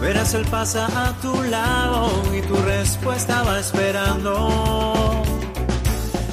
verás él pasa a tu lado y tu respuesta va esperando.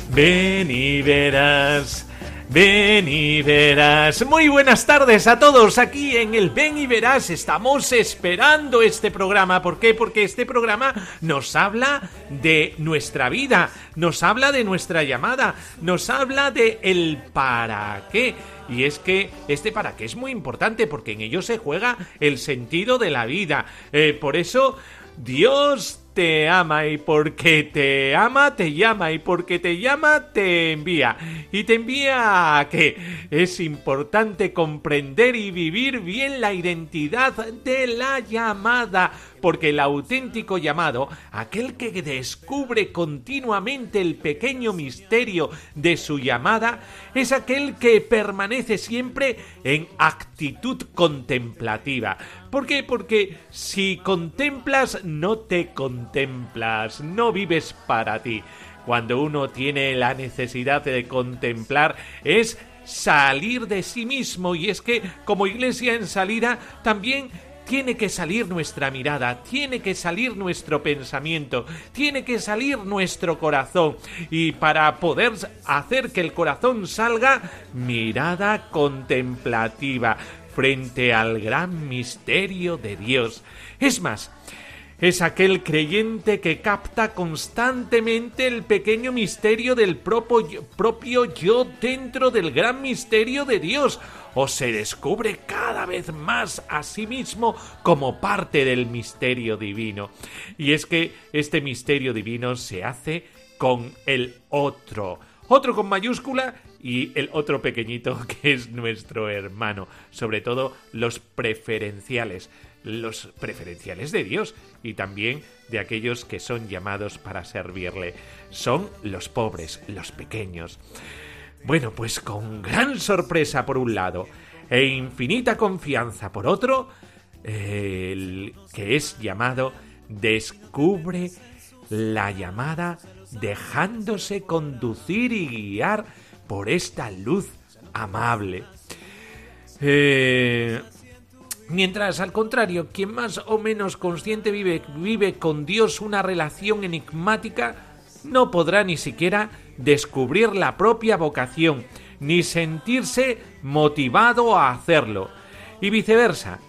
Ven y verás. Ven y verás. Muy buenas tardes a todos aquí en el Ven y verás. Estamos esperando este programa. ¿Por qué? Porque este programa nos habla de nuestra vida, nos habla de nuestra llamada, nos habla de el para qué. Y es que este para qué es muy importante porque en ello se juega el sentido de la vida. Eh, por eso Dios te ama y porque te ama te llama y porque te llama te envía. Y te envía a que es importante comprender y vivir bien la identidad de la llamada, porque el auténtico llamado, aquel que descubre continuamente el pequeño misterio de su llamada, es aquel que permanece siempre en actitud contemplativa. ¿Por qué? Porque si contemplas, no te contemplas, no vives para ti. Cuando uno tiene la necesidad de contemplar es salir de sí mismo y es que como iglesia en salida también tiene que salir nuestra mirada, tiene que salir nuestro pensamiento, tiene que salir nuestro corazón. Y para poder hacer que el corazón salga, mirada contemplativa frente al gran misterio de Dios. Es más, es aquel creyente que capta constantemente el pequeño misterio del propio, yo dentro del gran misterio de Dios, o se descubre cada vez más a sí mismo como parte del misterio divino. Y es que este misterio divino se hace con el otro, otro con mayúscula y el otro pequeñito que es nuestro hermano, sobre todo los preferenciales, los preferenciales de Dios y también de aquellos que son llamados para servirle. Son los pobres, los pequeños. Bueno, pues con gran sorpresa por un lado e infinita confianza por otro, el que es llamado descubre la llamada dejándose conducir y guiar por esta luz amable. Eh, mientras, al contrario, quien más o menos consciente vive, vive con Dios una relación enigmática, no podrá ni siquiera descubrir la propia vocación, ni sentirse motivado a hacerlo. Y viceversa,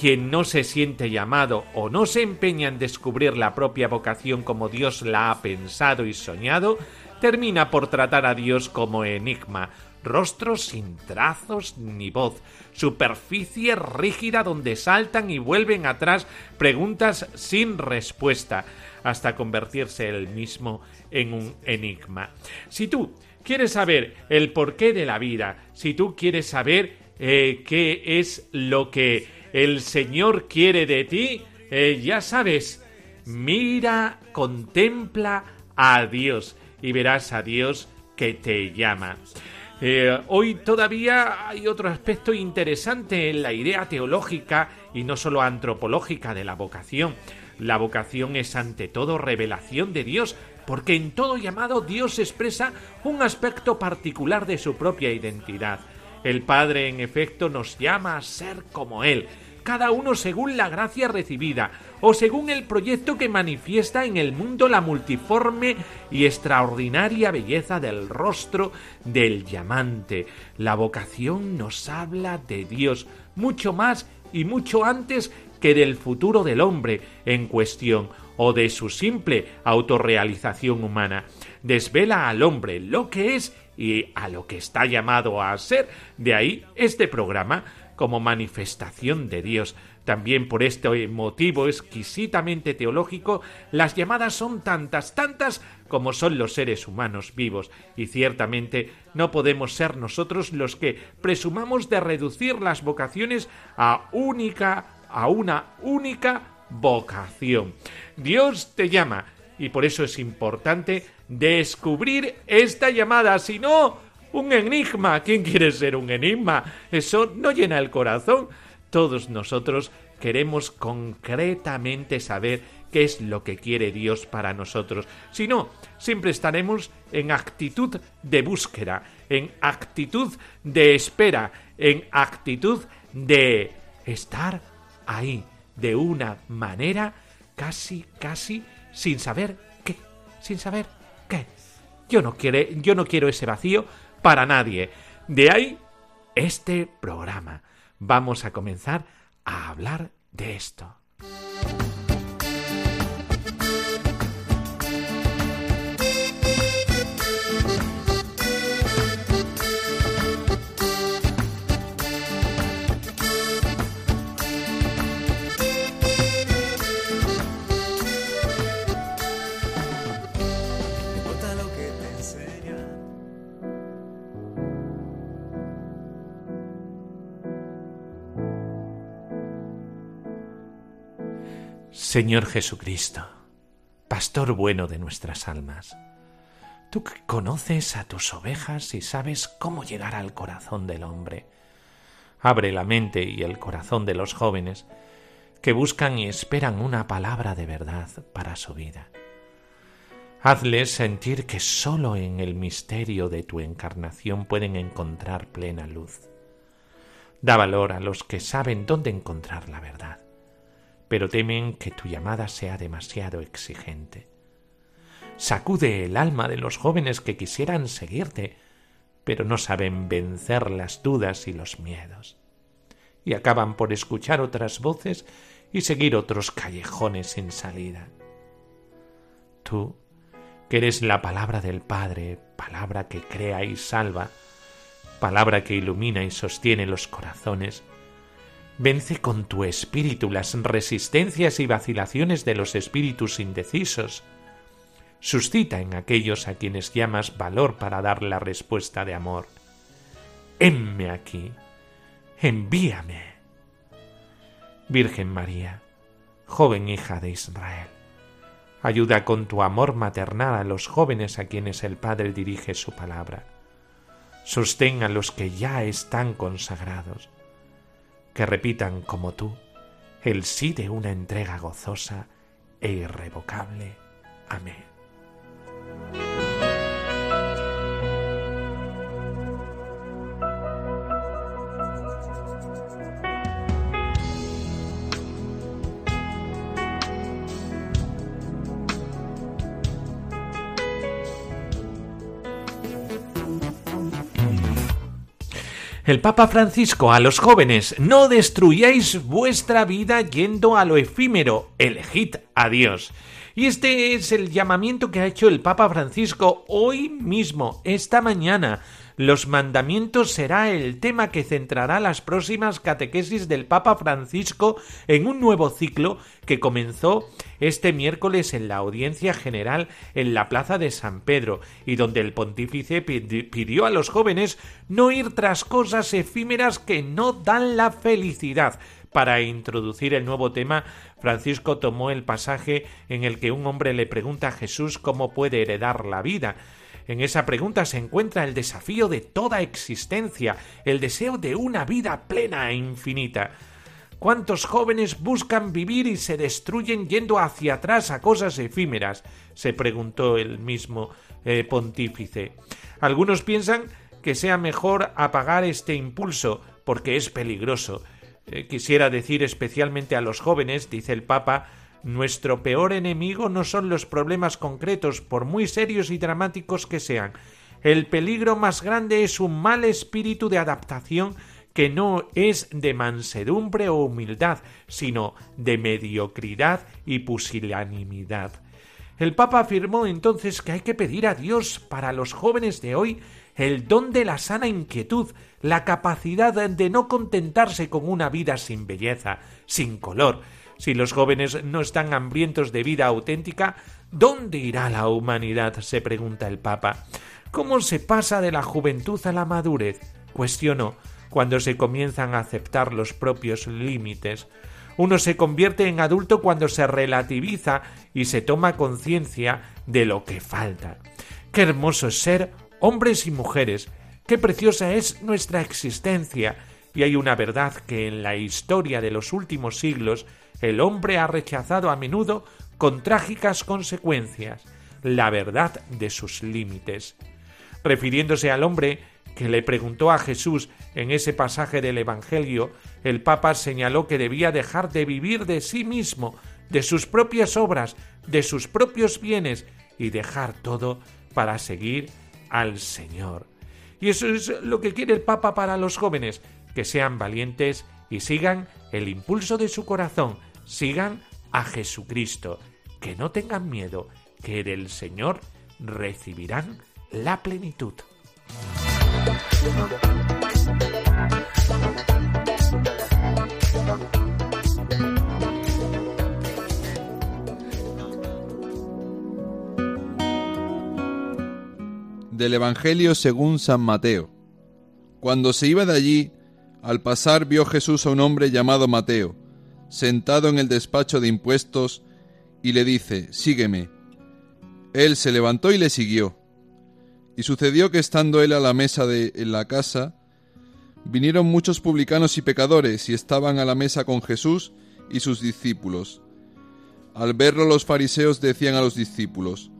quien no se siente llamado o no se empeña en descubrir la propia vocación como Dios la ha pensado y soñado, termina por tratar a Dios como enigma, rostro sin trazos ni voz, superficie rígida donde saltan y vuelven atrás preguntas sin respuesta, hasta convertirse él mismo en un enigma. Si tú quieres saber el porqué de la vida, si tú quieres saber eh, qué es lo que el Señor quiere de ti, eh, ya sabes, mira, contempla a Dios y verás a Dios que te llama. Eh, hoy todavía hay otro aspecto interesante en la idea teológica y no solo antropológica de la vocación. La vocación es ante todo revelación de Dios, porque en todo llamado Dios expresa un aspecto particular de su propia identidad. El Padre, en efecto, nos llama a ser como Él, cada uno según la gracia recibida, o según el proyecto que manifiesta en el mundo la multiforme y extraordinaria belleza del rostro del llamante. La vocación nos habla de Dios mucho más y mucho antes que del futuro del hombre en cuestión o de su simple autorrealización humana. Desvela al hombre lo que es y a lo que está llamado a ser. De ahí este programa como manifestación de Dios. También por este motivo exquisitamente teológico, las llamadas son tantas, tantas como son los seres humanos vivos, y ciertamente no podemos ser nosotros los que presumamos de reducir las vocaciones a única, a una única vocación. Dios te llama, y por eso es importante descubrir esta llamada, si no, un enigma. ¿Quién quiere ser un enigma? Eso no llena el corazón. Todos nosotros queremos concretamente saber qué es lo que quiere Dios para nosotros. Si no, siempre estaremos en actitud de búsqueda, en actitud de espera, en actitud de estar ahí de una manera casi, casi sin saber qué, sin saber qué. Yo no, quiere, yo no quiero ese vacío para nadie. De ahí este programa. Vamos a comenzar a hablar de esto. Señor Jesucristo, Pastor bueno de nuestras almas, tú que conoces a tus ovejas y sabes cómo llegar al corazón del hombre, abre la mente y el corazón de los jóvenes que buscan y esperan una palabra de verdad para su vida. Hazles sentir que sólo en el misterio de tu encarnación pueden encontrar plena luz. Da valor a los que saben dónde encontrar la verdad pero temen que tu llamada sea demasiado exigente. Sacude el alma de los jóvenes que quisieran seguirte, pero no saben vencer las dudas y los miedos, y acaban por escuchar otras voces y seguir otros callejones sin salida. Tú, que eres la palabra del Padre, palabra que crea y salva, palabra que ilumina y sostiene los corazones, Vence con tu espíritu las resistencias y vacilaciones de los espíritus indecisos. Suscita en aquellos a quienes llamas valor para dar la respuesta de amor. Enme aquí. Envíame. Virgen María, joven hija de Israel, ayuda con tu amor maternal a los jóvenes a quienes el Padre dirige su palabra. Sostén a los que ya están consagrados que repitan como tú el sí de una entrega gozosa e irrevocable. Amén. El Papa Francisco a los jóvenes, no destruyáis vuestra vida yendo a lo efímero, elegid a Dios. Y este es el llamamiento que ha hecho el Papa Francisco hoy mismo, esta mañana, los mandamientos será el tema que centrará las próximas catequesis del Papa Francisco en un nuevo ciclo que comenzó este miércoles en la audiencia general en la plaza de San Pedro y donde el pontífice pidió a los jóvenes no ir tras cosas efímeras que no dan la felicidad, para introducir el nuevo tema, Francisco tomó el pasaje en el que un hombre le pregunta a Jesús cómo puede heredar la vida. En esa pregunta se encuentra el desafío de toda existencia, el deseo de una vida plena e infinita. ¿Cuántos jóvenes buscan vivir y se destruyen yendo hacia atrás a cosas efímeras? se preguntó el mismo eh, pontífice. Algunos piensan que sea mejor apagar este impulso porque es peligroso. Eh, quisiera decir especialmente a los jóvenes, dice el Papa, nuestro peor enemigo no son los problemas concretos, por muy serios y dramáticos que sean. El peligro más grande es un mal espíritu de adaptación que no es de mansedumbre o humildad, sino de mediocridad y pusilanimidad. El Papa afirmó entonces que hay que pedir a Dios para los jóvenes de hoy el don de la sana inquietud, la capacidad de no contentarse con una vida sin belleza, sin color. Si los jóvenes no están hambrientos de vida auténtica, ¿dónde irá la humanidad? se pregunta el Papa. ¿Cómo se pasa de la juventud a la madurez? cuestionó cuando se comienzan a aceptar los propios límites. Uno se convierte en adulto cuando se relativiza y se toma conciencia de lo que falta. Qué hermoso es ser hombres y mujeres, qué preciosa es nuestra existencia, y hay una verdad que en la historia de los últimos siglos el hombre ha rechazado a menudo con trágicas consecuencias, la verdad de sus límites. Refiriéndose al hombre que le preguntó a Jesús en ese pasaje del Evangelio, el Papa señaló que debía dejar de vivir de sí mismo, de sus propias obras, de sus propios bienes, y dejar todo para seguir al Señor. Y eso es lo que quiere el Papa para los jóvenes, que sean valientes y sigan el impulso de su corazón, sigan a Jesucristo, que no tengan miedo, que del Señor recibirán la plenitud. Del Evangelio según San Mateo. Cuando se iba de allí, al pasar vio Jesús a un hombre llamado Mateo, sentado en el despacho de impuestos, y le dice, Sígueme. Él se levantó y le siguió. Y sucedió que estando él a la mesa de en la casa, vinieron muchos publicanos y pecadores y estaban a la mesa con Jesús y sus discípulos. Al verlo los fariseos decían a los discípulos,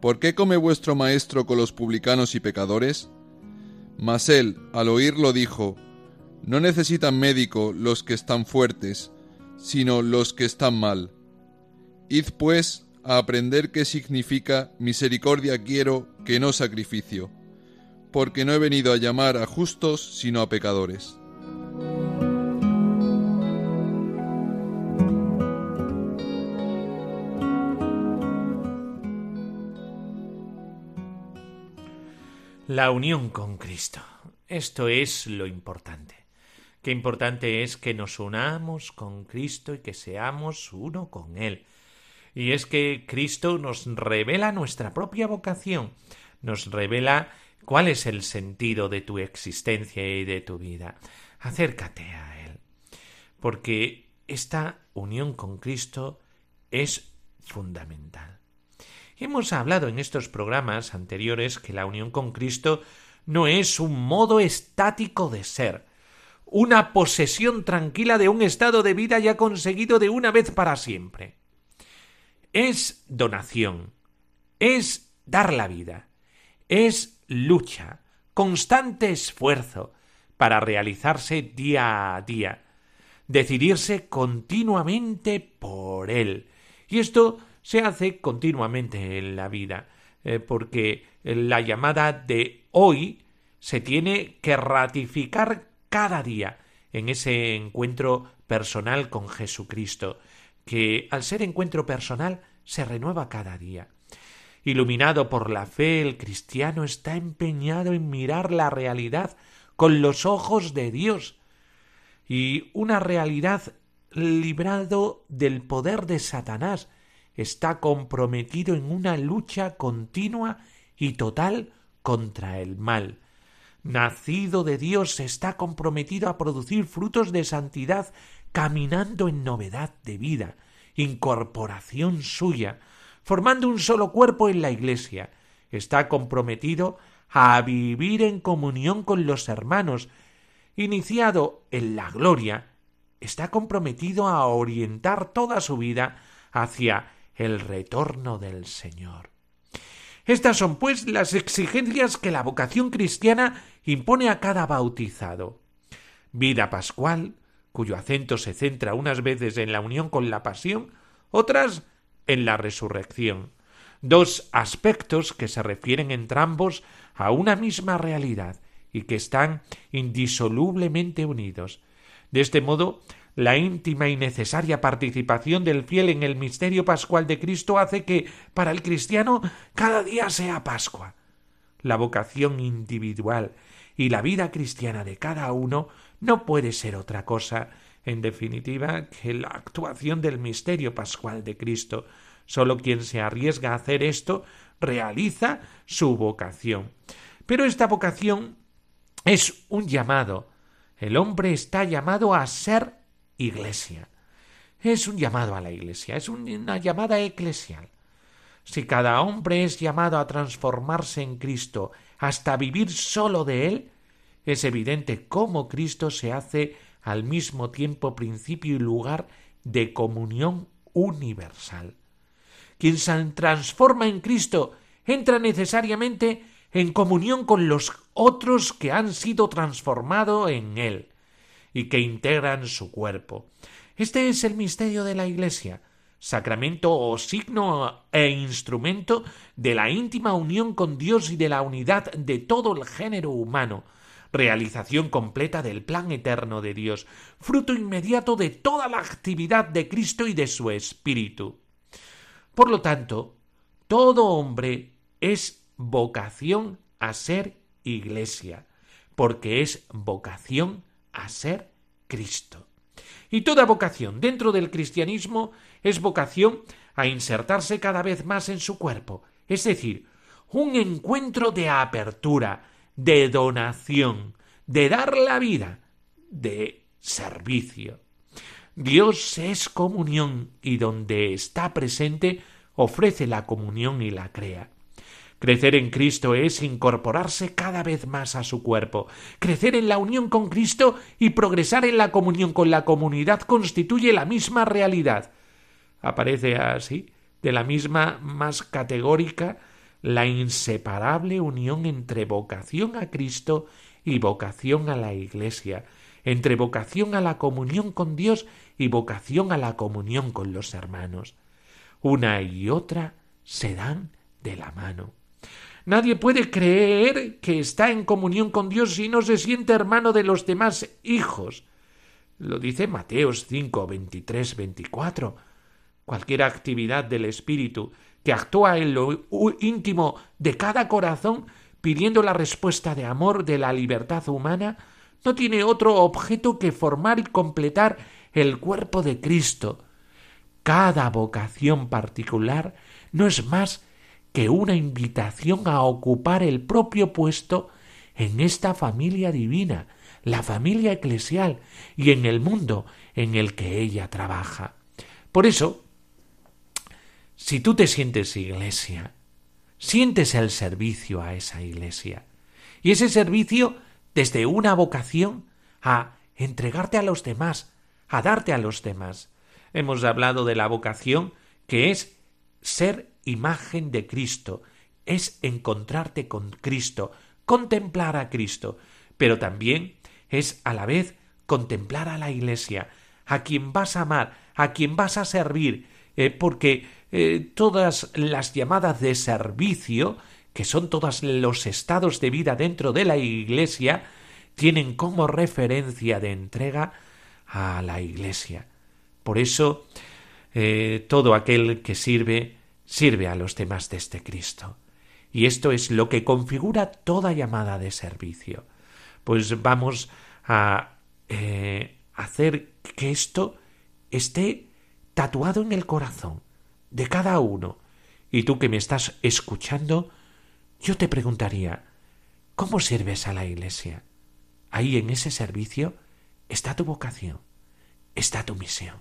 ¿Por qué come vuestro maestro con los publicanos y pecadores? Mas él, al oírlo, dijo, No necesitan médico los que están fuertes, sino los que están mal. Id pues a aprender qué significa misericordia quiero que no sacrificio, porque no he venido a llamar a justos, sino a pecadores. La unión con Cristo. Esto es lo importante. Qué importante es que nos unamos con Cristo y que seamos uno con Él. Y es que Cristo nos revela nuestra propia vocación, nos revela cuál es el sentido de tu existencia y de tu vida. Acércate a Él, porque esta unión con Cristo es fundamental. Hemos hablado en estos programas anteriores que la unión con Cristo no es un modo estático de ser, una posesión tranquila de un estado de vida ya conseguido de una vez para siempre es donación, es dar la vida, es lucha, constante esfuerzo para realizarse día a día, decidirse continuamente por él. Y esto se hace continuamente en la vida, eh, porque la llamada de hoy se tiene que ratificar cada día en ese encuentro personal con Jesucristo, que al ser encuentro personal se renueva cada día. Iluminado por la fe, el cristiano está empeñado en mirar la realidad con los ojos de Dios y una realidad librado del poder de Satanás está comprometido en una lucha continua y total contra el mal. Nacido de Dios está comprometido a producir frutos de santidad caminando en novedad de vida, incorporación suya, formando un solo cuerpo en la Iglesia. Está comprometido a vivir en comunión con los hermanos, iniciado en la gloria, está comprometido a orientar toda su vida hacia el retorno del Señor. Estas son, pues, las exigencias que la vocación cristiana impone a cada bautizado. Vida pascual, cuyo acento se centra unas veces en la unión con la pasión, otras en la resurrección. Dos aspectos que se refieren entrambos a una misma realidad y que están indisolublemente unidos. De este modo, la íntima y necesaria participación del fiel en el misterio pascual de Cristo hace que, para el cristiano, cada día sea Pascua. la vocación individual y la vida cristiana de cada uno no puede ser otra cosa, en definitiva, que la actuación del misterio pascual de Cristo. Sólo quien se arriesga a hacer esto realiza su vocación. Pero esta vocación es un llamado. El hombre está llamado a ser iglesia. Es un llamado a la iglesia, es una llamada eclesial. Si cada hombre es llamado a transformarse en Cristo hasta vivir solo de él, es evidente cómo Cristo se hace al mismo tiempo principio y lugar de comunión universal. Quien se transforma en Cristo entra necesariamente en comunión con los otros que han sido transformados en Él y que integran su cuerpo. Este es el misterio de la Iglesia, sacramento o signo e instrumento de la íntima unión con Dios y de la unidad de todo el género humano, realización completa del plan eterno de Dios, fruto inmediato de toda la actividad de Cristo y de su Espíritu. Por lo tanto, todo hombre es vocación a ser iglesia, porque es vocación a ser Cristo. Y toda vocación dentro del cristianismo es vocación a insertarse cada vez más en su cuerpo, es decir, un encuentro de apertura, de donación, de dar la vida, de servicio. Dios es comunión y donde está presente ofrece la comunión y la crea. Crecer en Cristo es incorporarse cada vez más a su cuerpo. Crecer en la unión con Cristo y progresar en la comunión con la comunidad constituye la misma realidad. Aparece así, de la misma más categórica, la inseparable unión entre vocación a Cristo y vocación a la Iglesia, entre vocación a la comunión con Dios y vocación a la comunión con los hermanos. Una y otra se dan de la mano. Nadie puede creer que está en comunión con Dios si no se siente hermano de los demás hijos. Lo dice Mateos 5, 23, 24. Cualquier actividad del Espíritu que actúa en lo íntimo de cada corazón pidiendo la respuesta de amor de la libertad humana, no tiene otro objeto que formar y completar el cuerpo de Cristo. Cada vocación particular no es más que una invitación a ocupar el propio puesto en esta familia divina, la familia eclesial y en el mundo en el que ella trabaja. Por eso, si tú te sientes iglesia, sientes el servicio a esa iglesia. Y ese servicio desde una vocación a entregarte a los demás, a darte a los demás. Hemos hablado de la vocación que es ser imagen de Cristo, es encontrarte con Cristo, contemplar a Cristo, pero también es a la vez contemplar a la Iglesia, a quien vas a amar, a quien vas a servir, eh, porque eh, todas las llamadas de servicio, que son todos los estados de vida dentro de la Iglesia, tienen como referencia de entrega a la Iglesia. Por eso, eh, todo aquel que sirve, sirve a los demás de este Cristo. Y esto es lo que configura toda llamada de servicio. Pues vamos a hacer que esto esté tatuado en el corazón de cada uno. Y tú que me estás escuchando, yo te preguntaría, ¿cómo sirves a la Iglesia? Ahí en ese servicio está tu vocación, está tu misión.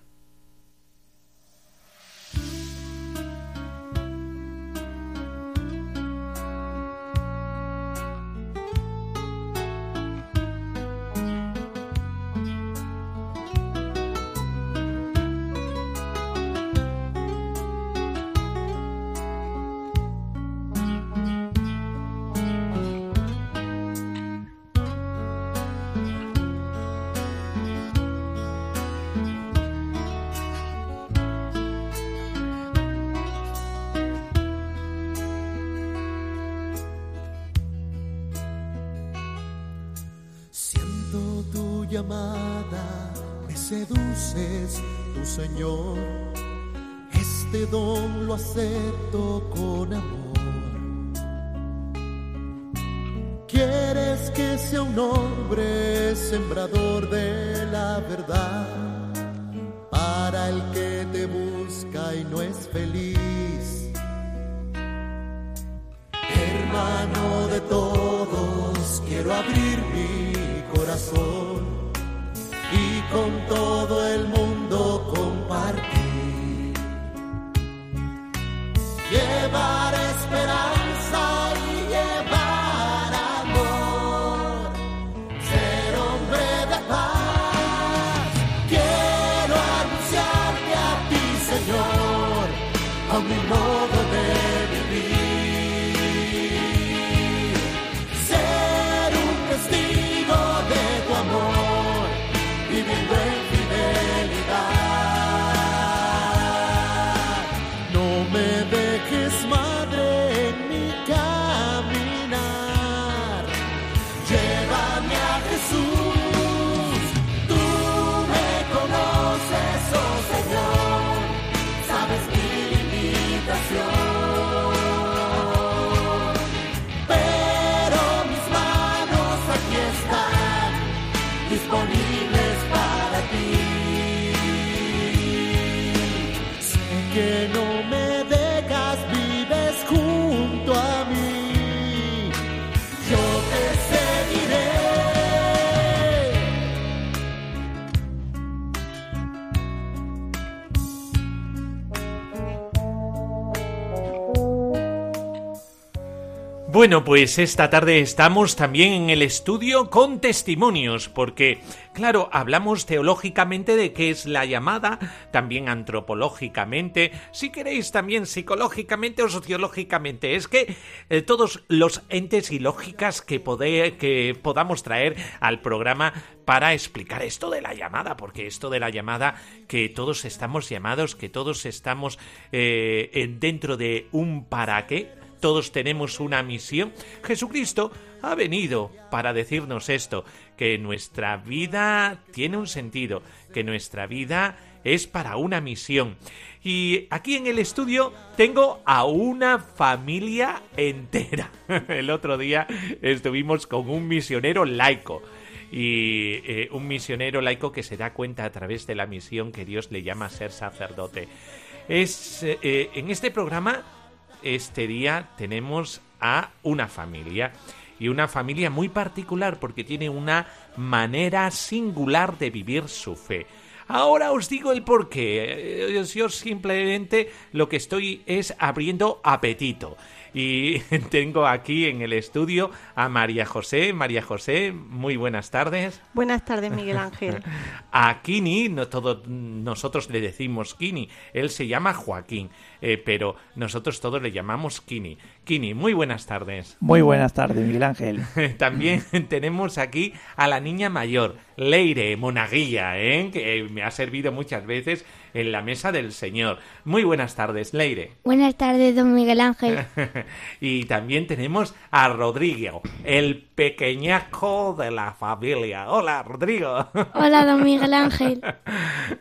A mi modo Bueno, pues esta tarde estamos también en el estudio con testimonios, porque, claro, hablamos teológicamente de qué es la llamada, también antropológicamente, si queréis también psicológicamente o sociológicamente. Es que eh, todos los entes y lógicas que, que podamos traer al programa para explicar esto de la llamada, porque esto de la llamada, que todos estamos llamados, que todos estamos eh, en- dentro de un para qué, todos tenemos una misión. Jesucristo ha venido para decirnos esto, que nuestra vida tiene un sentido, que nuestra vida es para una misión. Y aquí en el estudio tengo a una familia entera. El otro día estuvimos con un misionero laico y eh, un misionero laico que se da cuenta a través de la misión que Dios le llama a ser sacerdote. Es eh, en este programa este día tenemos a una familia y una familia muy particular porque tiene una manera singular de vivir su fe. Ahora os digo el porqué. Eh, Yo simplemente lo que estoy es abriendo apetito. Y tengo aquí en el estudio a María José. María José, muy buenas tardes. Buenas tardes, Miguel Ángel. A Kini, no todo, nosotros le decimos Kini, él se llama Joaquín, eh, pero nosotros todos le llamamos Kini. Kini, muy buenas tardes. Muy buenas tardes, Miguel Ángel. También tenemos aquí a la niña mayor, Leire Monaguilla, ¿eh? que me ha servido muchas veces en la mesa del Señor. Muy buenas tardes, Leire. Buenas tardes, don Miguel Ángel. y también tenemos a Rodrigo, el pequeñajo de la familia. Hola, Rodrigo. Hola, don Miguel Ángel.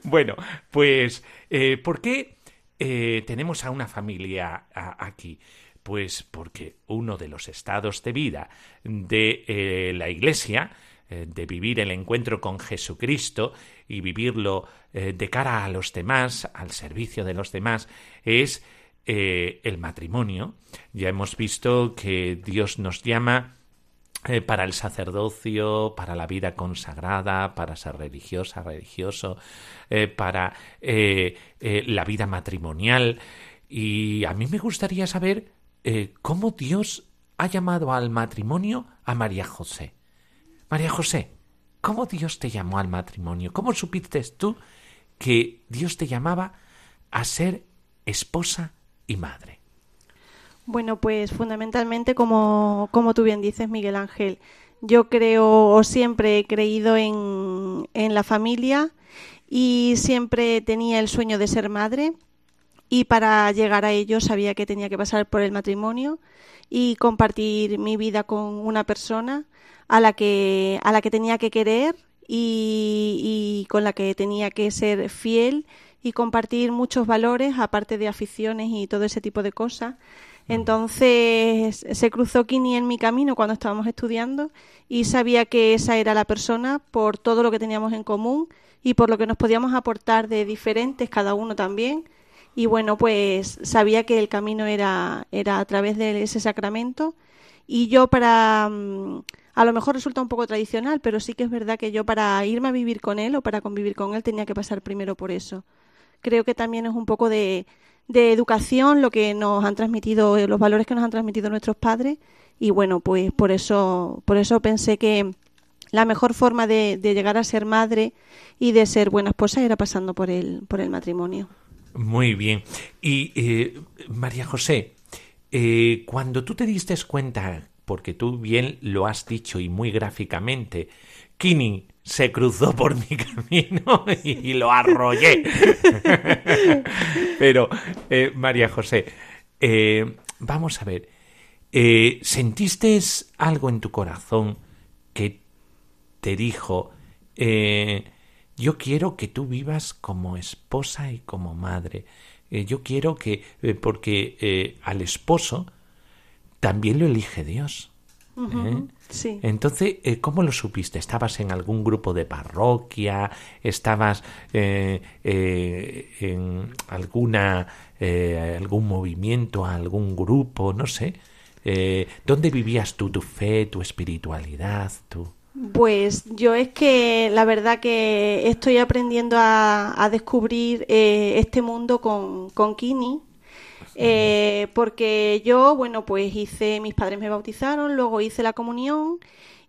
bueno, pues, eh, ¿por qué eh, tenemos a una familia aquí? Pues porque uno de los estados de vida de eh, la Iglesia, eh, de vivir el encuentro con Jesucristo y vivirlo de cara a los demás, al servicio de los demás, es el matrimonio. Ya hemos visto que Dios nos llama eh, para el sacerdocio, para la vida consagrada, para ser religiosa, religioso, eh, para eh, la vida matrimonial. Y a mí me gustaría saber cómo Dios ha llamado al matrimonio a María José. María José, ¿cómo Dios te llamó al matrimonio? ¿Cómo supiste tú que Dios te llamaba a ser esposa y madre? Bueno, pues fundamentalmente, como, como tú bien dices, Miguel Ángel, yo creo o siempre he creído en, en la familia y siempre tenía el sueño de ser madre y para llegar a ello sabía que tenía que pasar por el matrimonio y compartir mi vida con una persona a la que, a la que tenía que querer y, y con la que tenía que ser fiel y compartir muchos valores, aparte de aficiones y todo ese tipo de cosas. Entonces se cruzó Kini en mi camino cuando estábamos estudiando y sabía que esa era la persona por todo lo que teníamos en común y por lo que nos podíamos aportar de diferentes, cada uno también. Y bueno, pues sabía que el camino era, era a través de ese sacramento. Y yo para, mm, a lo mejor resulta un poco tradicional, pero sí que es verdad que yo para irme a vivir con él o para convivir con él tenía que pasar primero por eso. Creo que también es un poco de, de educación lo que nos han transmitido, los valores que nos han transmitido nuestros padres. Y bueno, pues por eso, por eso pensé que la mejor forma de, llegar a ser madre y de ser buena esposa era pasando por el, por el matrimonio. Muy bien. Y eh, María José, eh, cuando tú te diste cuenta, porque tú bien lo has dicho y muy gráficamente, Kini se cruzó por mi camino y, lo arrollé. Pero, eh, María José, vamos a ver, ¿sentiste algo en tu corazón que te dijo, eh, yo quiero que tú vivas como esposa y como madre. Eh, yo quiero que, eh, porque al esposo también lo elige Dios. Sí. Entonces, ¿cómo lo supiste? ¿Estabas en algún grupo de parroquia? ¿Estabas en alguna algún movimiento, algún grupo? No sé. ¿Dónde vivías tú tu fe, tu espiritualidad, tú? Pues yo es que la verdad que estoy aprendiendo a, descubrir eh, este mundo con, con Kini, eh, porque yo, bueno, pues hice, mis padres me bautizaron, luego hice la comunión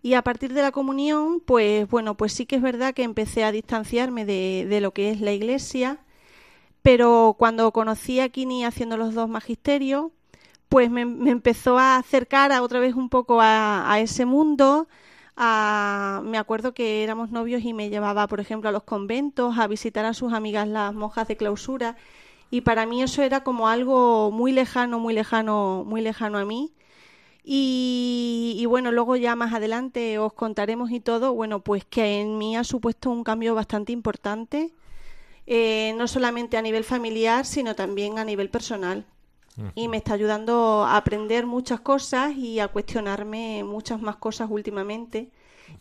y a partir de la comunión, pues bueno, pues sí que es verdad que empecé a distanciarme de, de lo que es la iglesia, pero cuando conocí a Kini haciendo los dos magisterios, pues me, empezó a acercar a otra vez un poco a, a ese mundo, me acuerdo que éramos novios y me llevaba, por ejemplo, a los conventos, a visitar a sus amigas las monjas de clausura. Y para mí eso era como algo muy lejano, muy lejano, muy lejano a mí. Y, bueno, luego ya más adelante os contaremos y todo, bueno, pues que en mí ha supuesto un cambio bastante importante, eh, no solamente a nivel familiar, sino también a nivel personal y me está ayudando a aprender muchas cosas y a cuestionarme muchas más cosas últimamente.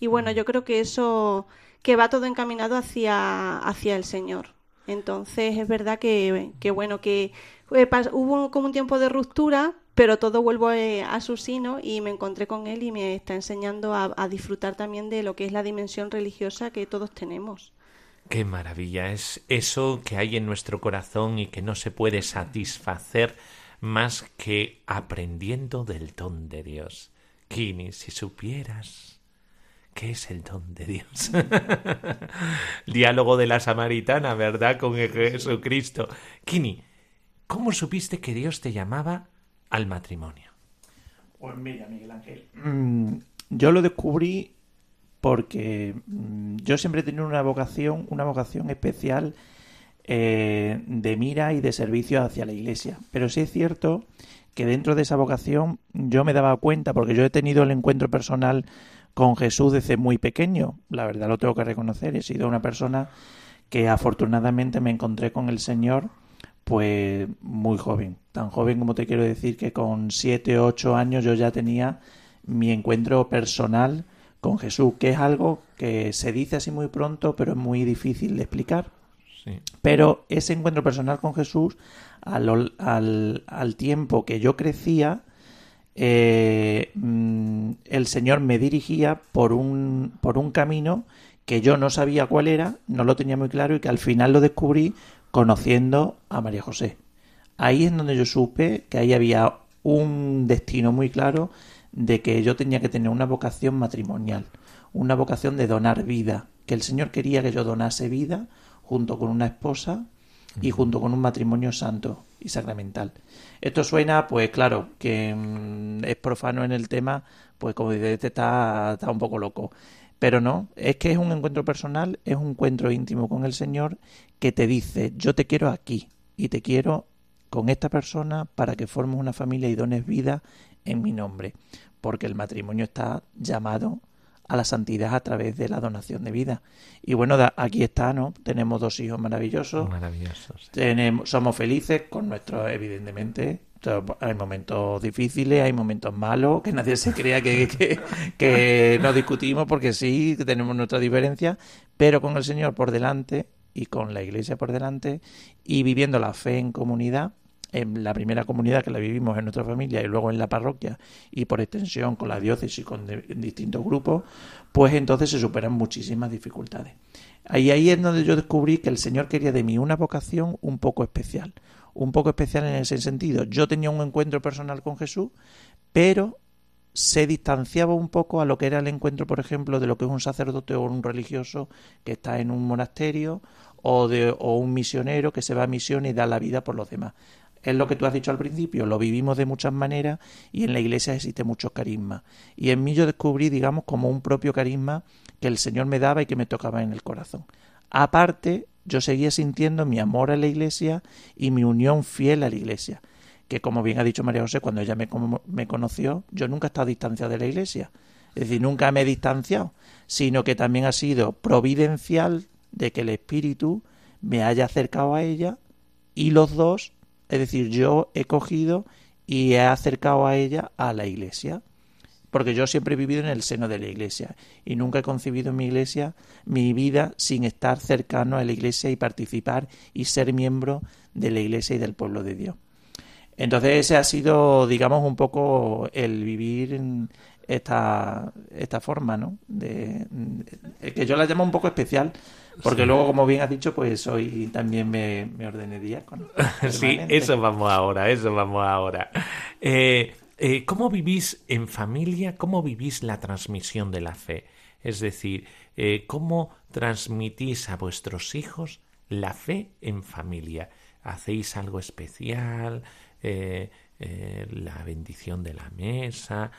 Y bueno, yo creo que eso, que va todo encaminado hacia, hacia el Señor. Entonces es verdad que, que bueno, que eh, hubo como un tiempo de ruptura, pero todo vuelvo eh, a, su sino y me encontré con él y me está enseñando a, a disfrutar también de lo que es la dimensión religiosa que todos tenemos. Qué maravilla es eso que hay en nuestro corazón y que no se puede satisfacer más que aprendiendo del don de Dios. Kini, si supieras qué es el don de Dios. Diálogo de la samaritana, ¿verdad? Con Jesucristo. Kini, ¿cómo supiste que Dios te llamaba al matrimonio? Pues mira, Miguel Ángel. Mm, yo lo descubrí porque mm, yo siempre he tenido una vocación, una vocación especial eh, de mira y de servicio hacia la iglesia. Pero sí es cierto que dentro de esa vocación yo me daba cuenta, porque yo he tenido el encuentro personal con Jesús desde muy pequeño, la verdad lo tengo que reconocer, he sido una persona que afortunadamente me encontré con el Señor pues muy joven, tan joven como te quiero decir que con siete o ocho años yo ya tenía mi encuentro personal con Jesús, que es algo que se dice así muy pronto, pero es muy difícil de explicar. Pero ese encuentro personal con Jesús, al, al, tiempo que yo crecía, eh, mm, el Señor me dirigía por un, por un camino que yo no sabía cuál era, no lo tenía muy claro y que al final lo descubrí conociendo a María José. Ahí es donde yo supe que ahí había un destino muy claro de que yo tenía que tener una vocación matrimonial, una vocación de donar vida, que el Señor quería que yo donase vida junto con una esposa y junto con un matrimonio santo y sacramental. Esto suena, pues claro, que mm, es profano en el tema, pues como dice, este está, está un poco loco. Pero no, es que es un encuentro personal, es un encuentro íntimo con el Señor que te dice, yo te quiero aquí y te quiero con esta persona para que formes una familia y dones vida en mi nombre. Porque el matrimonio está llamado a la santidad a través de la donación de vida. Y bueno, aquí está, ¿no? Tenemos dos hijos maravillosos. Maravillosos. Tenemos, somos felices con nuestros, evidentemente, Hay momentos difíciles, hay momentos malos, que nadie se crea que, que, que no discutimos porque sí, que tenemos nuestra diferencia, pero con el Señor por delante y con la Iglesia por delante y viviendo la fe en comunidad, en la primera comunidad que la vivimos en nuestra familia y luego en la parroquia y por extensión con la diócesis, con distintos grupos, pues entonces se superan muchísimas dificultades. Ahí, ahí es donde yo descubrí que el Señor quería de mí una vocación un poco especial. Un poco especial en ese sentido. Yo tenía un encuentro personal con Jesús, pero se distanciaba un poco a lo que era el encuentro, por ejemplo, de lo que es un sacerdote o un religioso que está en un monasterio o, de, o un misionero que se va a misión y da la vida por los demás. Es lo que tú has dicho al principio, lo vivimos de muchas maneras y en la iglesia existe muchos carismas. Y en mí yo descubrí, digamos, como un propio carisma que el Señor me daba y que me tocaba en el corazón. Aparte, yo seguía sintiendo mi amor a la iglesia y mi unión fiel a la iglesia. Que como bien ha dicho María José, cuando ella me, me conoció, yo nunca he estado distanciado de la iglesia. Es decir, nunca me he distanciado, sino que también ha sido providencial de que el Espíritu me haya acercado a ella y los dos, es decir, yo he cogido y he acercado a ella a la iglesia porque yo siempre he vivido en el seno de la iglesia y nunca he concebido mi iglesia, mi vida, sin estar cercano a la iglesia y participar y ser miembro de la iglesia y del pueblo de Dios. Entonces ese ha sido, digamos, un poco el vivir en esta, esta forma, ¿no? De, que yo la llamo un poco especial, porque luego, como bien has dicho, pues hoy también me, me ordené diácono. Sí, eso vamos ahora, eso vamos ahora. Eh, eh, ¿Cómo vivís en familia? ¿Cómo vivís la transmisión de la fe? Es decir, eh, ¿cómo transmitís a vuestros hijos la fe en familia? ¿Hacéis algo especial? Eh, la bendición de la mesa,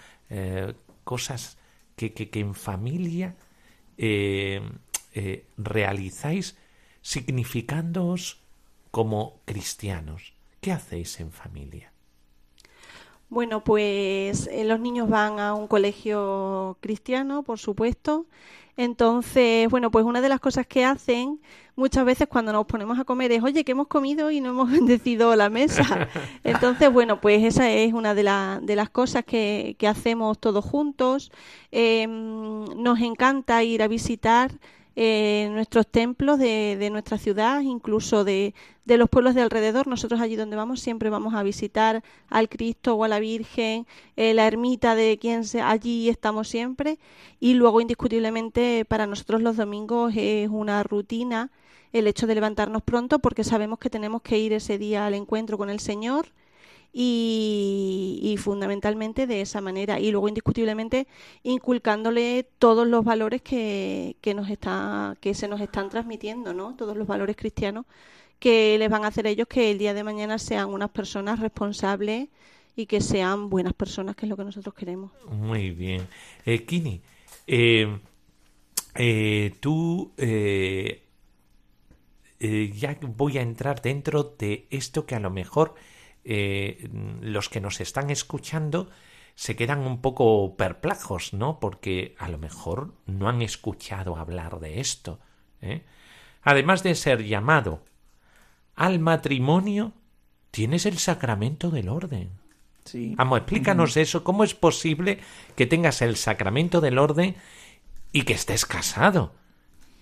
cosas que, que, en familia realizáis significándoos como cristianos. ¿Qué hacéis en familia? Bueno, pues eh, los niños van a un colegio cristiano, por supuesto. Entonces, bueno, pues una de las cosas que hacen muchas veces cuando nos ponemos a comer es, oye, que hemos comido y no hemos bendecido la mesa. Entonces, bueno, pues esa es una de, de las cosas que, que hacemos todos juntos. Em, nos encanta ir a visitar eh, nuestros templos de, de, nuestra ciudad, incluso de, los pueblos de alrededor. Nosotros allí donde vamos siempre vamos a visitar al Cristo o a la Virgen, eh, la ermita de quien sea, allí estamos siempre. Y luego, indiscutiblemente, para nosotros los domingos es una rutina el hecho de levantarnos pronto porque sabemos que tenemos que ir ese día al encuentro con el Señor y, fundamentalmente de esa manera y luego indiscutiblemente inculcándole todos los valores que, que, nos está, que se nos están transmitiendo, ¿no? todos los valores cristianos que les van a hacer ellos que el día de mañana sean unas personas responsables y que sean buenas personas, que es lo que nosotros queremos. Muy bien. Eh, Kini, eh, eh, tú eh, ya voy a entrar dentro de esto que a lo mejor eh, los que nos están escuchando se quedan un poco perplejos, ¿no? Porque a lo mejor no han escuchado hablar de esto. ¿eh? Además de ser llamado al matrimonio, tienes el sacramento del orden. Sí. Vamos, explícanos eso. ¿Cómo es posible que tengas el sacramento del orden y que estés casado?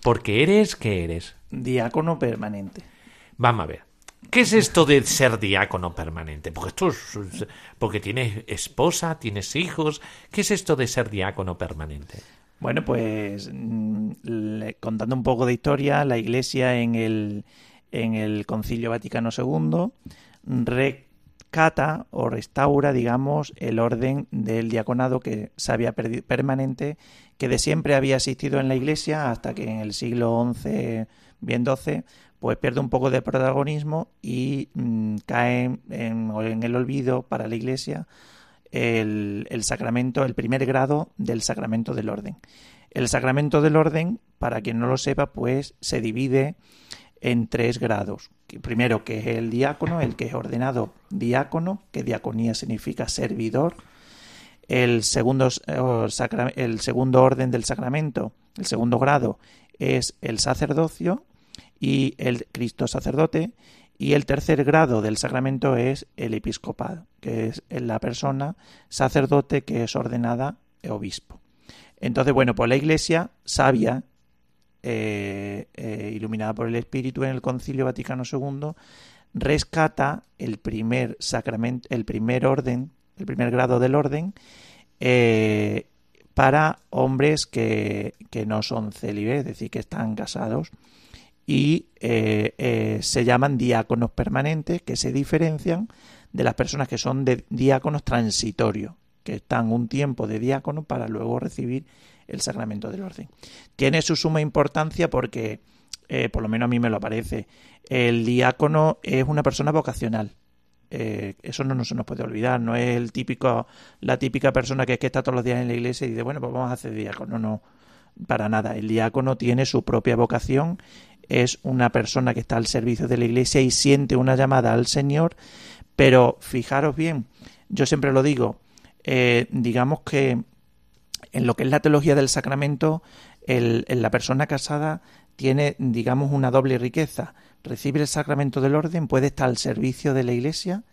Porque eres, ¿qué eres? Diácono permanente. Vamos a ver. ¿Qué es esto de ser diácono permanente? Porque esto porque tienes esposa, tienes hijos. ¿Qué es esto de ser diácono permanente? Bueno, pues mm, contando un poco de historia, la Iglesia en el, en el Concilio Vaticano II rescata o restaura, digamos, el orden del diaconado que se había perdido permanente, que de siempre había existido en la Iglesia hasta que en el siglo XI, bien XII, pues pierde un poco de protagonismo y mm, cae en, el olvido para la Iglesia el, sacramento, el primer grado del sacramento del orden. El sacramento del orden, para quien no lo sepa, pues se divide en tres grados. Primero, que es el diácono, el que es ordenado diácono, que diaconía significa servidor. El segundo, el segundo orden del sacramento, el segundo grado, es el sacerdocio, y el Cristo sacerdote y el tercer grado del sacramento es el episcopado, que es la persona sacerdote que es ordenada obispo. Entonces, bueno, pues la Iglesia sabia, eh, eh, iluminada por el Espíritu en el Concilio Vaticano II, rescata el primer sacramento, el primer orden, el primer grado del orden, eh, para hombres que, que, no son célibes, es decir, que están casados, y se llaman diáconos permanentes, que se diferencian de las personas que son de diáconos transitorios, que están un tiempo de diácono para luego recibir el sacramento del orden. Tiene su suma importancia porque, eh, por lo menos a mí me lo parece, el diácono es una persona vocacional. Eh, eso no, se nos puede olvidar, no es el típico, la típica persona que, es que está todos los días en la iglesia y dice, bueno, pues vamos a hacer diácono. No, para nada. El diácono tiene su propia vocación, es una persona que está al servicio de la iglesia y siente una llamada al Señor, pero fijaros bien, yo siempre lo digo, eh, digamos que en lo que es la teología del sacramento, el, la persona casada tiene, digamos, una doble riqueza. Recibe el sacramento del orden, puede estar al servicio de la Iglesia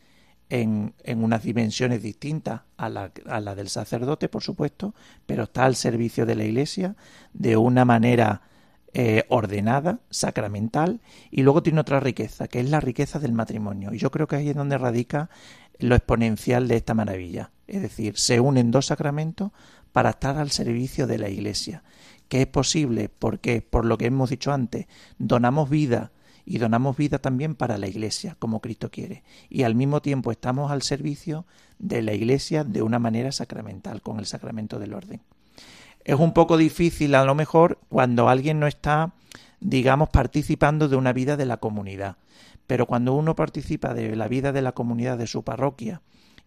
en, en unas dimensiones distintas a la, a la, del sacerdote, por supuesto, pero está al servicio de la Iglesia de una manera eh, ordenada, sacramental, y luego tiene otra riqueza, que es la riqueza del matrimonio. Y yo creo que ahí es donde radica lo exponencial de esta maravilla. Es decir, se unen dos sacramentos para estar al servicio de la Iglesia. Que es posible porque, por lo que hemos dicho antes, donamos vida y donamos vida también para la Iglesia, como Cristo quiere. Y al mismo tiempo estamos al servicio de la Iglesia de una manera sacramental, con el sacramento del orden. Es un poco difícil a lo mejor cuando alguien no está, digamos, participando de una vida de la comunidad. Pero cuando uno participa de la vida de la comunidad de su parroquia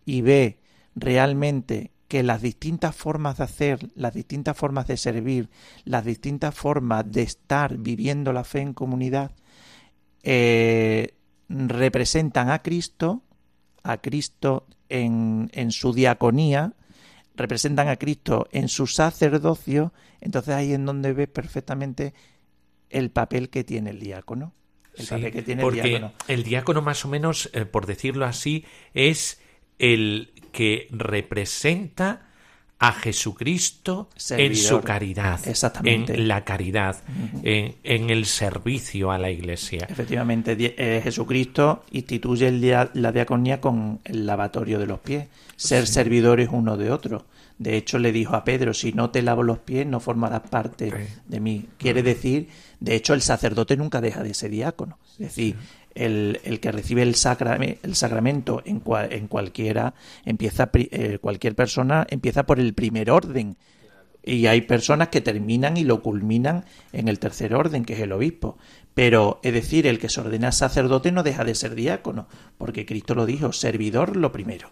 y ve realmente que las distintas formas de hacer, las distintas formas de servir, las distintas formas de estar viviendo la fe en comunidad, eh, representan a Cristo, a Cristo en, en su diaconía, representan a Cristo en su sacerdocio, entonces ahí es donde ves perfectamente el papel que tiene el diácono. El papel que tiene porque el diácono. El diácono, más o menos, eh, por decirlo así, es el que representa a Jesucristo en su caridad, en la caridad, en, el servicio a la Iglesia. Efectivamente, eh, Jesucristo instituye la diaconía con el lavatorio de los pies, ser servidores uno de otro. De hecho, le dijo a Pedro, si no te lavo los pies, no formarás parte de mí. Quiere decir, de hecho, el sacerdote nunca deja de ser diácono. Es decir, el, el, que recibe el, el sacramento en, en cualquiera, empieza, eh, cualquier persona empieza por el primer orden. Y hay personas que terminan y lo culminan en el tercer orden, que es el obispo. Pero, es decir, el que se ordena sacerdote no deja de ser diácono, porque Cristo lo dijo, servidor lo primero.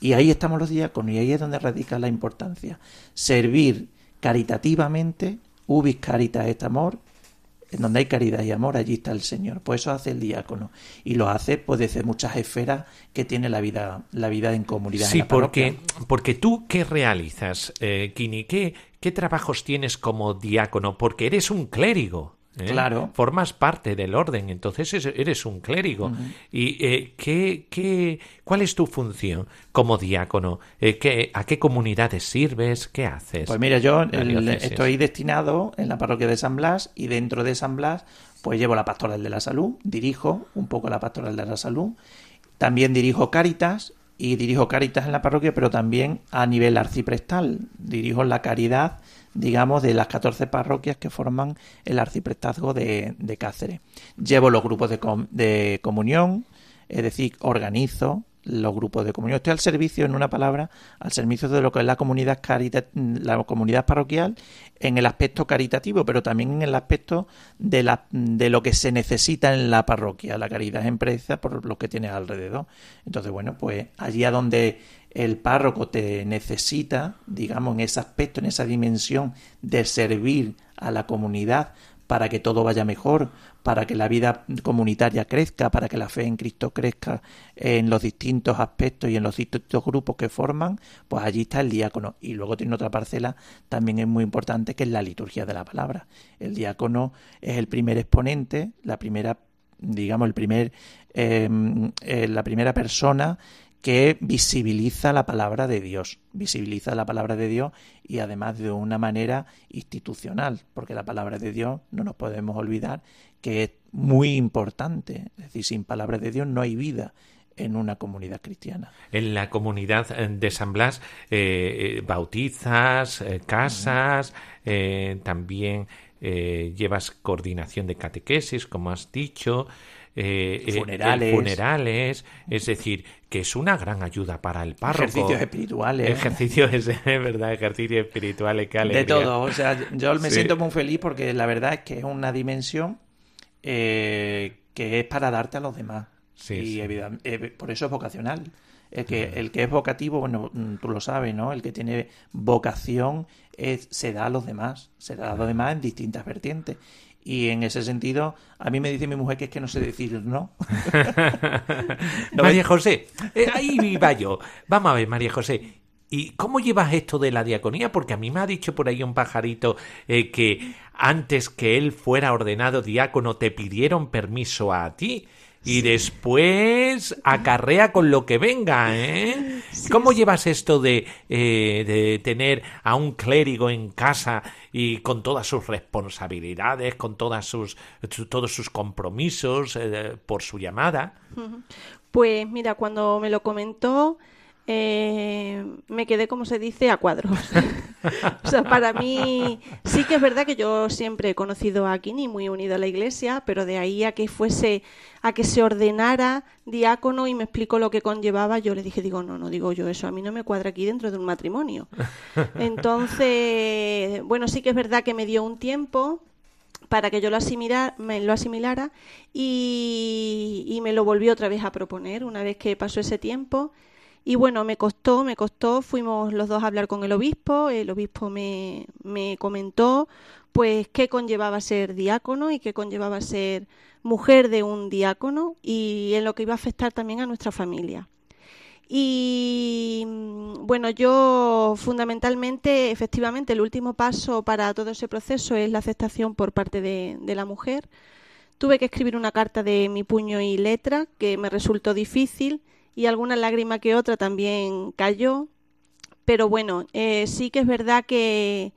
Y ahí estamos los diáconos, y ahí es donde radica la importancia. Servir caritativamente, ubis caritas et amor, en donde hay caridad y amor, allí está el Señor. Pues eso hace el diácono. Y lo hace pues desde muchas esferas que tiene la vida, la vida en comunidad. Sí, porque, porque tú, ¿qué realizas, eh, Kini? ¿Qué, ¿Qué trabajos tienes como diácono? Porque eres un clérigo. ¿Eh? Claro. Formas parte del orden, entonces eres un clérigo. ¿Y eh, ¿qué, qué, cuál es tu función como diácono? Eh, ¿qué, ¿A qué comunidades sirves? ¿Qué haces? Pues mira, yo estoy destinado en la parroquia de San Blas y dentro de San Blas pues llevo la pastoral de la salud, dirijo un poco la pastoral de la salud, también dirijo Cáritas y dirijo Cáritas en la parroquia, pero también a nivel arciprestal, dirijo la caridad digamos, de las 14 parroquias que forman el arciprestazgo de, Cáceres. Llevo los grupos de, comunión, es decir, organizo los grupos de comunión. Estoy al servicio, en una palabra, al servicio de lo que es la comunidad carita, la comunidad parroquial en el aspecto caritativo, pero también en el aspecto de, la, de lo que se necesita en la parroquia. La caridad es empresa por lo que tienes alrededor. Entonces, bueno, pues allí a donde el párroco te necesita, digamos, en ese aspecto, en esa dimensión de servir a la comunidad para que todo vaya mejor, para que la vida comunitaria crezca, para que la fe en Cristo crezca en los distintos aspectos y en los distintos grupos que forman, pues allí está el diácono. Y luego tiene otra parcela también es muy importante que es la liturgia de la palabra. El diácono es el primer exponente, la primera digamos, el primer, eh, eh, la primera persona que visibiliza la palabra de Dios, visibiliza la palabra de Dios y además de una manera institucional, porque la palabra de Dios no nos podemos olvidar que es muy importante, es decir, sin palabra de Dios no hay vida en una comunidad cristiana. En la comunidad eh, de San Blas eh, eh, bautizas, eh, casas, eh, también llevas coordinación de catequesis, como has dicho. eh, eh, Funerales. funerales, es decir, que es una gran ayuda para el párroco. Ejercicios espirituales. Ejercicios, es verdad, ejercicios espirituales, qué alegría. De todo, o sea, yo me Sí. siento muy feliz porque la verdad es que es una dimensión eh, que es para darte a los demás. Sí, y sí. eh, por eso es vocacional. El que, el que es vocativo, bueno, mm, tú lo sabes, ¿no? El que tiene vocación es, se da a los demás, se da a los demás en distintas vertientes. Y en ese sentido, a mí me dice mi mujer que es que no sé decir no. No María José, eh, ahí va yo. Vamos a ver, María José. ¿Y cómo llevas esto de la diaconía? Porque a mí me ha dicho por ahí un pajarito eh, que antes que él fuera ordenado diácono te pidieron permiso a ti y después acarrea con lo que venga, ¿eh? ¿Cómo llevas esto de, eh, de tener a un clérigo en casa y con todas sus responsabilidades, con todas sus, su- todos sus compromisos eh, por su llamada? Pues mira, cuando me lo comentó, eh, me quedé, como se dice, a cuadros. o sea, para mí sí que es verdad que yo siempre he conocido a Kini muy unido a la iglesia, pero de ahí a que fuese, a que se ordenara diácono y me explicó lo que conllevaba, yo le dije, digo, no, no digo yo eso, a mí no me cuadra aquí dentro de un matrimonio. Entonces, bueno, sí que es verdad que me dio un tiempo para que yo lo asimilara, me lo asimilara y, y me lo volvió otra vez a proponer una vez que pasó ese tiempo. Y bueno, me costó, me costó, fuimos los dos a hablar con el obispo, el obispo me, me comentó pues qué conllevaba ser diácono y qué conllevaba ser mujer de un diácono y en lo que iba a afectar también a nuestra familia. Y mm, bueno, yo fundamentalmente, efectivamente, el último paso para todo ese proceso es la aceptación por parte de, de la mujer. Tuve que escribir una carta de mi puño y letra que me resultó difícil y alguna lágrima que otra también cayó. Pero bueno, eh, sí que es verdad que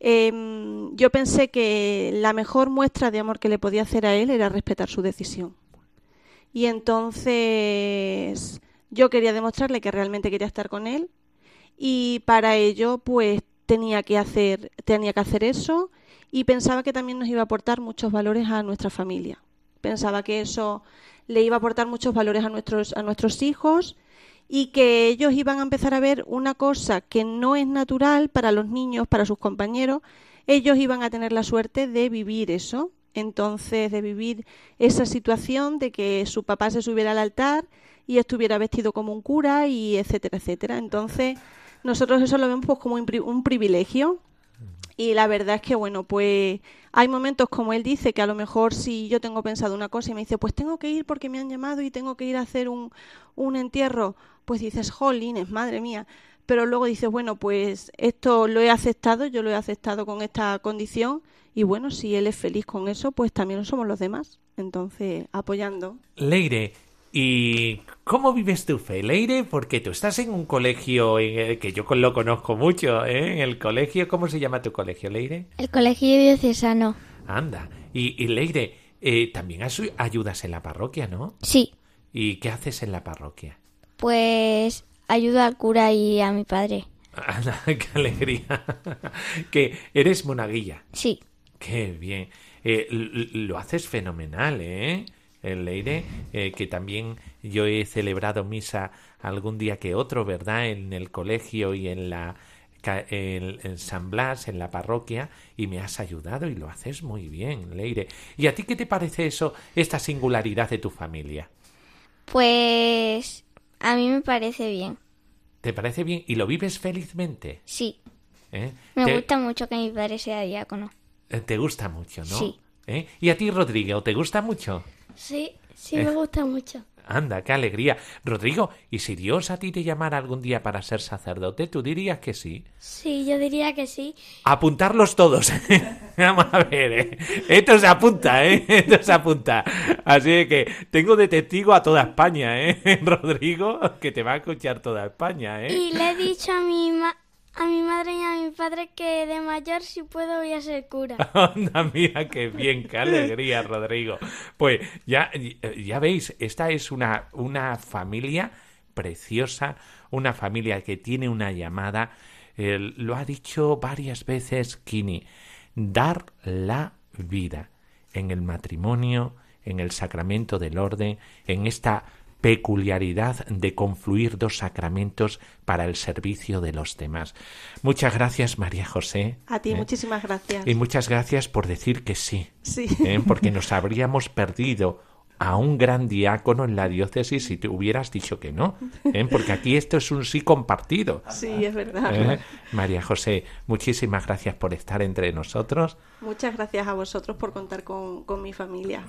em, yo pensé que la mejor muestra de amor que le podía hacer a él era respetar su decisión. Y entonces yo quería demostrarle que realmente quería estar con él y para ello pues tenía que hacer tenía que hacer eso y pensaba que también nos iba a aportar muchos valores a nuestra familia. Pensaba que eso le iba a aportar muchos valores a nuestros a nuestros hijos y que ellos iban a empezar a ver una cosa que no es natural para los niños, para sus compañeros, ellos iban a tener la suerte de vivir eso, entonces de vivir esa situación de que su papá se subiera al altar y estuviera vestido como un cura y etcétera, etcétera. Entonces, nosotros eso lo vemos pues como un, pri- un privilegio y la verdad es que, bueno, pues hay momentos como él dice que a lo mejor si yo tengo pensado una cosa y me dice, pues tengo que ir porque me han llamado y tengo que ir a hacer un, un entierro, pues dices, jolines, madre mía. Pero luego dices, bueno, pues esto lo he aceptado, yo lo he aceptado con esta condición y bueno, si él es feliz con eso, pues también lo somos los demás. Entonces, apoyando. Leire, ¿y cómo vives tu fe, Leire? Porque tú estás en un colegio en el que yo lo conozco mucho, ¿eh? En el colegio, ¿cómo se llama tu colegio, Leire? El colegio diocesano. Anda. Y, y Leire, eh, también ayudas en la parroquia, ¿no? Sí, ¿Y qué haces en la parroquia? pues ayudo al cura y a mi padre. Anda, qué alegría. que eres monaguilla. Sí, Qué bien. Eh, lo haces fenomenal, ¿eh? El Leire, eh, que también yo he celebrado misa algún día que otro, ¿verdad? En el colegio y en la en, en San Blas, en la parroquia, y me has ayudado y lo haces muy bien, Leire. ¿Y a ti qué te parece eso, esta singularidad de tu familia? pues a mí me parece bien. ¿Te parece bien? ¿Y lo vives felizmente? Sí, ¿Eh? me ¿Te, gusta mucho que mi padre sea diácono. eh, te gusta mucho, ¿no? Sí. ¿Eh? ¿Y a ti, Rodrigo, te gusta mucho? Sí, Sí, me gusta mucho. Anda, qué alegría. Rodrigo, ¿y si Dios a ti te llamara algún día para ser sacerdote, tú dirías que sí? Sí, yo diría que sí. Apuntarlos todos. Vamos a ver, ¿eh? Esto se apunta, ¿eh? Esto se apunta. Así que tengo de testigo a toda España, ¿eh? Rodrigo, que te va a escuchar toda España, ¿eh? Y le he dicho a mi ma- a mi madre y a mi padre que de mayor si puedo voy a ser cura. Anda, mira qué bien, qué alegría, Rodrigo. Pues ya, ya veis, esta es una, una familia preciosa, una familia que tiene una llamada. lo ha dicho varias veces Kini, dar la vida en el matrimonio, en el sacramento del orden, en esta peculiaridad de confluir dos sacramentos para el servicio de los demás. Muchas gracias, María José. A ti, ¿eh? muchísimas gracias. Y muchas gracias por decir que sí, Sí. ¿eh? porque nos habríamos perdido a un gran diácono en la diócesis si te hubieras dicho que no, ¿eh? porque aquí esto es un sí compartido. Sí, es verdad. ¿eh? María José, muchísimas gracias por estar entre nosotros. Muchas gracias a vosotros por contar con, con mi familia.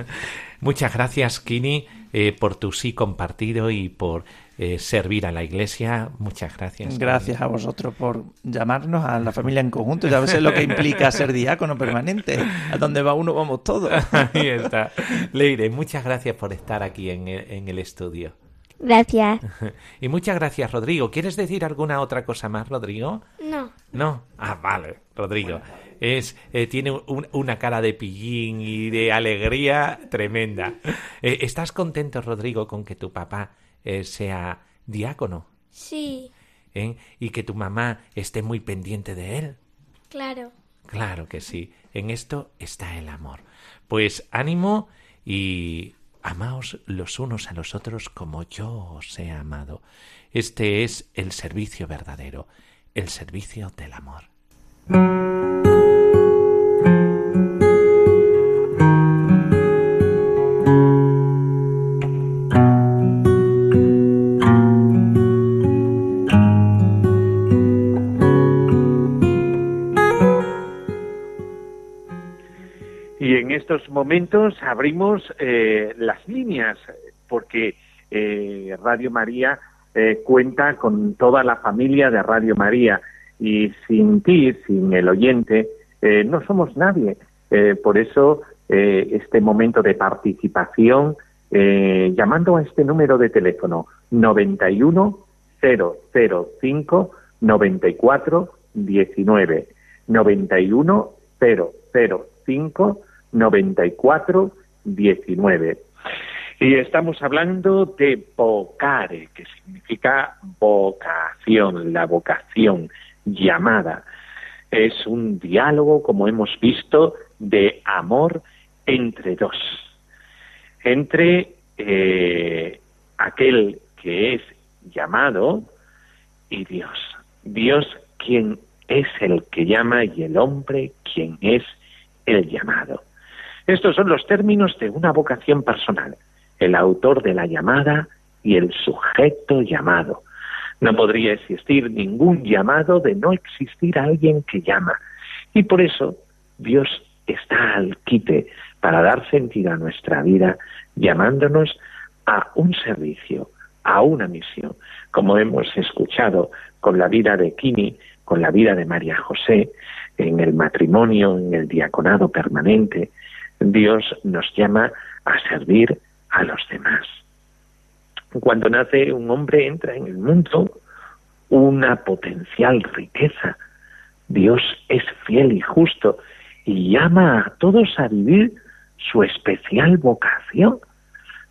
Muchas gracias, Kini, eh, por tu sí compartido y por eh, servir a la iglesia. Muchas gracias. Gracias a vosotros por llamarnos a la familia en conjunto. Ya veces lo que implica ser diácono permanente. A donde va uno vamos todos. Ahí está. Leire, muchas gracias por estar aquí en el, en el estudio. Gracias. Y muchas gracias, Rodrigo. ¿Quieres decir alguna otra cosa más, Rodrigo? No. No. Ah, vale, Rodrigo. Es, eh, tiene un- una cara de pillín y de alegría tremenda. Eh, ¿Estás contento, Rodrigo, con que tu papá eh, sea diácono? Sí. Y que tu mamá esté muy pendiente de él. claro. Claro que sí. En esto está el amor. Pues ánimo y amaos los unos a los otros como yo os he amado. Este es el servicio verdadero, el servicio del amor. Estos momentos abrimos eh, las líneas, porque eh, Radio María eh, cuenta con toda la familia de Radio María y sin ti, sin el oyente, no somos nadie. Por eso este momento de participación, llamando a este número de teléfono 91 005 94 19 91 005 94 19 y estamos hablando de vocare, que significa vocación, la vocación llamada. Es un diálogo, como hemos visto, de amor entre dos, entre eh, aquel que es llamado y Dios. Dios quien es el que llama y el hombre quien es el llamado. Estos son los términos de una vocación personal, el autor de la llamada y el sujeto llamado. No podría existir ningún llamado de no existir alguien que llama. Y por eso Dios está al quite para dar sentido a nuestra vida, llamándonos a un servicio, a una misión, como hemos escuchado con la vida de Kini, con la vida de María José, en el matrimonio, en el diaconado permanente. Dios nos llama a servir a los demás. Cuando nace un hombre entra en el mundo una potencial riqueza. Dios es fiel y justo y llama a todos a vivir su especial vocación.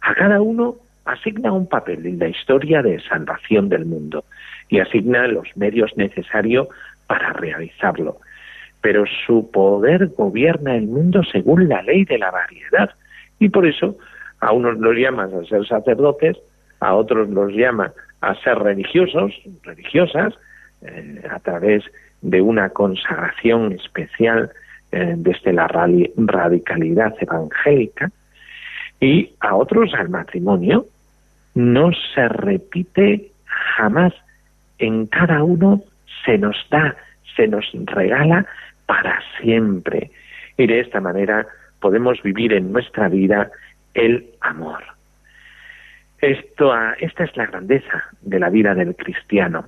A cada uno asigna un papel en la historia de salvación del mundo y asigna los medios necesarios para realizarlo. Pero su poder gobierna el mundo según la ley de la variedad y por eso a unos los llaman a ser sacerdotes, a otros los llama a ser religiosos, religiosas, eh, a través de una consagración especial eh, desde la radicalidad evangélica, y a otros al matrimonio. No se repite jamás. En cada uno se nos da, se nos regala para siempre. Y de esta manera podemos vivir en nuestra vida el amor. Esto, esta es la grandeza de la vida del cristiano.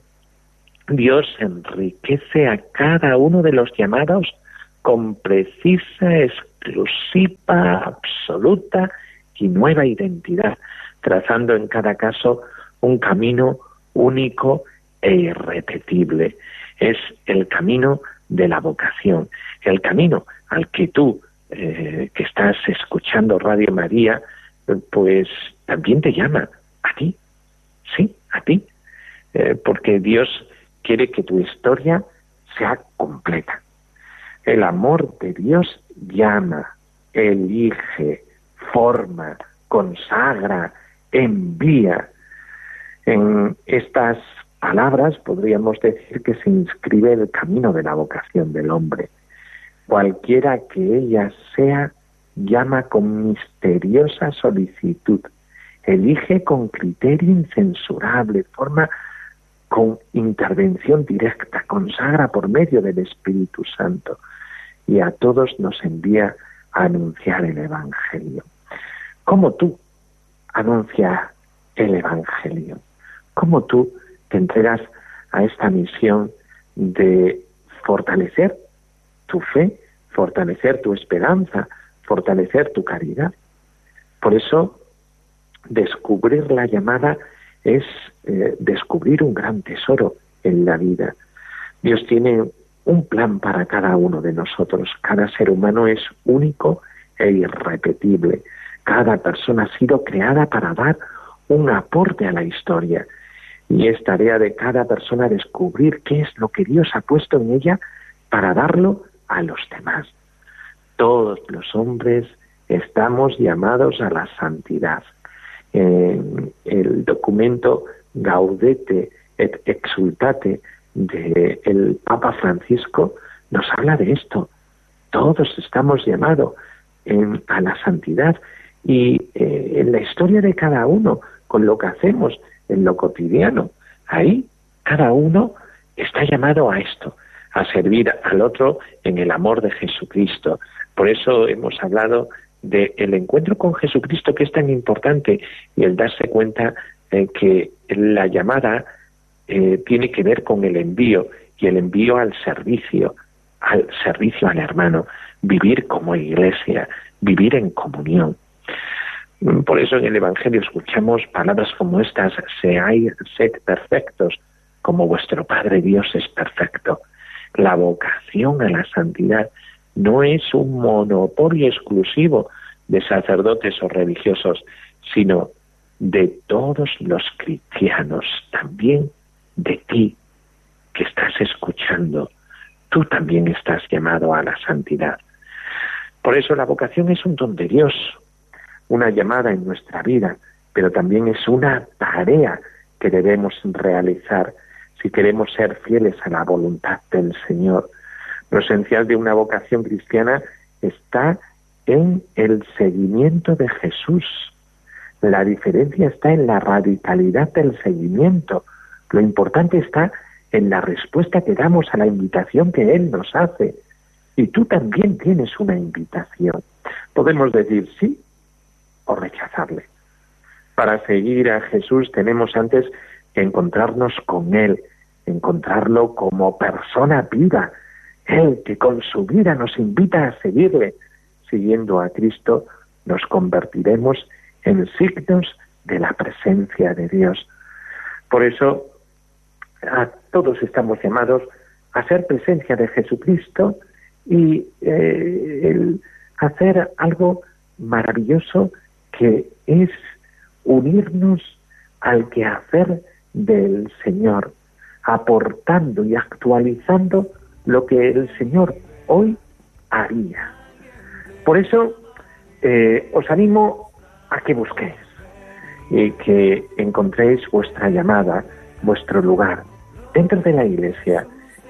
Dios enriquece a cada uno de los llamados con precisa, exclusiva, absoluta y nueva identidad, trazando en cada caso un camino único e irrepetible. Es el camino de la vocación, el camino al que tú, eh, que estás escuchando Radio María, pues también te llama a ti, sí, a ti, eh, porque Dios quiere que tu historia sea completa. El amor de Dios llama, elige, forma, consagra, envía. En estas palabras podríamos decir que se inscribe el camino de la vocación del hombre. Cualquiera que ella sea, llama con misteriosa solicitud, elige con criterio incensurable, forma con intervención directa, consagra por medio del Espíritu Santo y a todos nos envía a anunciar el Evangelio. ¿Cómo tú anuncias el Evangelio? ¿Cómo tú te entregas a esta misión de fortalecer tu fe, fortalecer tu esperanza, fortalecer tu caridad? Por eso, descubrir la llamada es eh, descubrir un gran tesoro en la vida. Dios tiene un plan para cada uno de nosotros. Cada ser humano es único e irrepetible. Cada persona ha sido creada para dar un aporte a la historia. Y es tarea de cada persona descubrir qué es lo que Dios ha puesto en ella para darlo a los demás. Todos los hombres estamos llamados a la santidad. El documento Gaudete et Exultate del Papa Francisco nos habla de esto. Todos estamos llamados a la santidad y eh, en la historia de cada uno, con lo que hacemos en lo cotidiano, ahí cada uno está llamado a esto, a servir al otro en el amor de Jesucristo. Por eso hemos hablado del el encuentro con Jesucristo que es tan importante y el darse cuenta que la llamada eh, tiene que ver con el envío y el envío al servicio, al servicio al hermano, vivir como iglesia, vivir en comunión. Por eso en el Evangelio escuchamos palabras como estas, seáis, sed perfectos, como vuestro Padre Dios es perfecto. La vocación a la santidad no es un monopolio exclusivo de sacerdotes o religiosos, sino de todos los cristianos, también de ti que estás escuchando. Tú también estás llamado a la santidad. Por eso la vocación es un don de Dios, una llamada en nuestra vida, pero también es una tarea que debemos realizar si queremos ser fieles a la voluntad del Señor. Lo esencial de una vocación cristiana está en el seguimiento de Jesús. La diferencia está en la radicalidad del seguimiento. Lo importante está en la respuesta que damos a la invitación que Él nos hace. Y tú también tienes una invitación. Podemos decir sí o rechazarle. Para seguir a Jesús tenemos antes que encontrarnos con Él, encontrarlo como persona viva, Él que con su vida nos invita a seguirle. Siguiendo a Cristo nos convertiremos en signos de la presencia de Dios. Por eso a todos estamos llamados a ser presencia de Jesucristo y eh, el hacer algo maravilloso que es unirnos al quehacer del Señor, aportando y actualizando lo que el Señor hoy haría. Por eso eh, os animo a que busquéis y que encontréis vuestra llamada, vuestro lugar dentro de la iglesia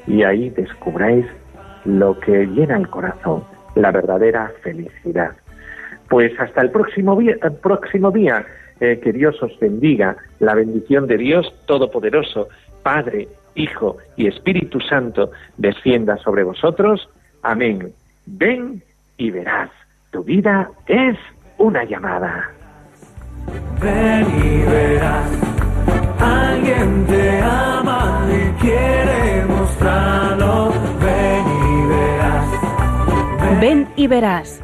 y ahí descubráis lo que llena el corazón, la verdadera felicidad. Pues hasta el próximo día, próximo día eh, que Dios os bendiga, la bendición de Dios Todopoderoso, Padre, Hijo y Espíritu Santo, descienda sobre vosotros. Amén. Ven y verás, tu vida es una llamada. Ven y verás, alguien te ama y quiere mostrarlo. Ven y verás, Ven y verás,